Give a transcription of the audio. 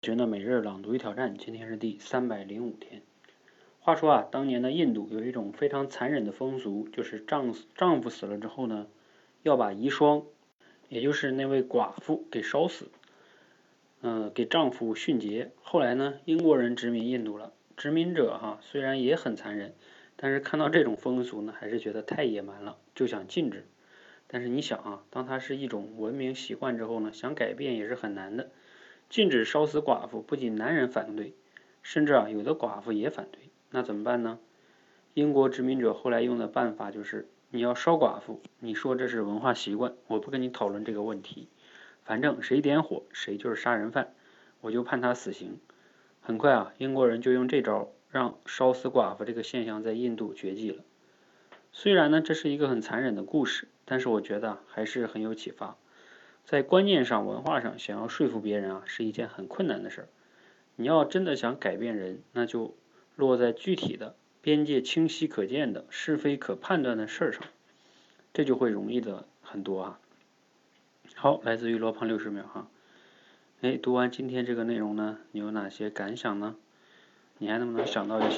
学呢每日朗读与挑战，今天是第三百零五天。话说啊，当年的印度有一种非常残忍的风俗，就是丈丈夫死了之后呢，要把遗孀，也就是那位寡妇给烧死，嗯，给丈夫殉节。后来呢，英国人殖民印度了，殖民者哈虽然也很残忍，但是看到这种风俗呢，还是觉得太野蛮了，就想禁止。但是你想啊，当它是一种文明习惯之后呢，想改变也是很难的。禁止烧死寡妇，不仅男人反对，甚至啊有的寡妇也反对。那怎么办呢？英国殖民者后来用的办法就是，你要烧寡妇，你说这是文化习惯，我不跟你讨论这个问题。反正谁点火，谁就是杀人犯，我就判他死刑。很快啊，英国人就用这招，让烧死寡妇这个现象在印度绝迹了。虽然呢，这是一个很残忍的故事，但是我觉得还是很有启发。在观念上、文化上，想要说服别人啊，是一件很困难的事儿。你要真的想改变人，那就落在具体的、边界清晰可见的、是非可判断的事儿上，这就会容易的很多啊。好，来自于罗胖六十秒哈。哎，读完今天这个内容呢，你有哪些感想呢？你还能不能想到一些？